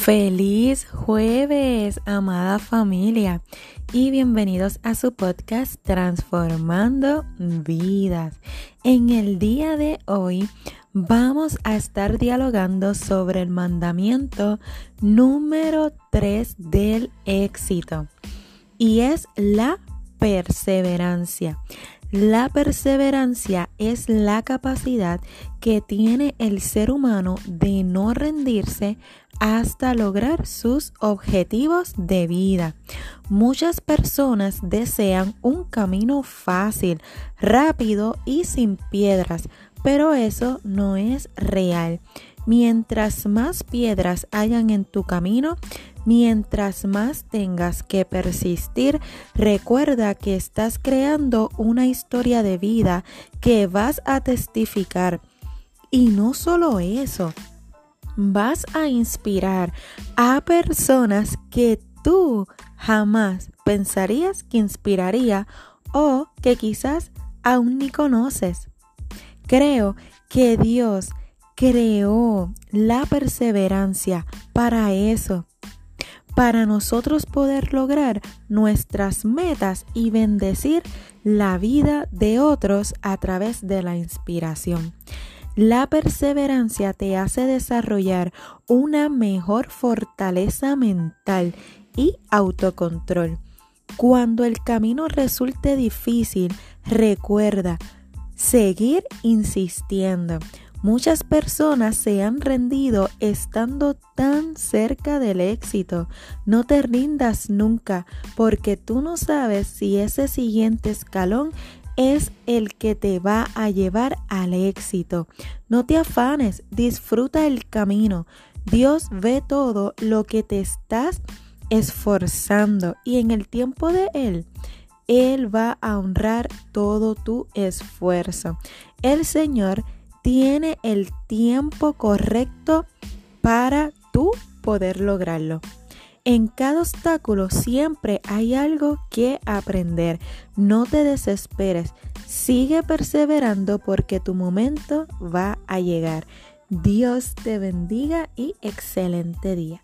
Feliz jueves, amada familia, y bienvenidos a su podcast Transformando Vidas. En el día de hoy vamos a estar dialogando sobre el mandamiento número 3 del éxito, y es la perseverancia. La perseverancia es la capacidad que tiene el ser humano de no rendirse hasta lograr sus objetivos de vida. Muchas personas desean un camino fácil, rápido y sin piedras, pero eso no es real. Mientras más piedras hayan en tu camino, mientras más tengas que persistir, recuerda que estás creando una historia de vida que vas a testificar. Y no solo eso, vas a inspirar a personas que tú jamás pensarías que inspiraría o que quizás aún ni conoces. Creo que Dios creó la perseverancia para eso, para nosotros poder lograr nuestras metas y bendecir la vida de otros a través de la inspiración. La perseverancia te hace desarrollar una mejor fortaleza mental y autocontrol. Cuando el camino resulte difícil, recuerda seguir insistiendo. Muchas personas se han rendido estando tan cerca del éxito. No te rindas nunca porque tú no sabes si ese siguiente escalón es el que te va a llevar al éxito. No te afanes, disfruta el camino. Dios ve todo lo que te estás esforzando y en el tiempo de Él, Él va a honrar todo tu esfuerzo. El Señor tiene el tiempo correcto para tú poder lograrlo. En cada obstáculo siempre hay algo que aprender. No te desesperes. Sigue perseverando porque tu momento va a llegar. Dios te bendiga y excelente día.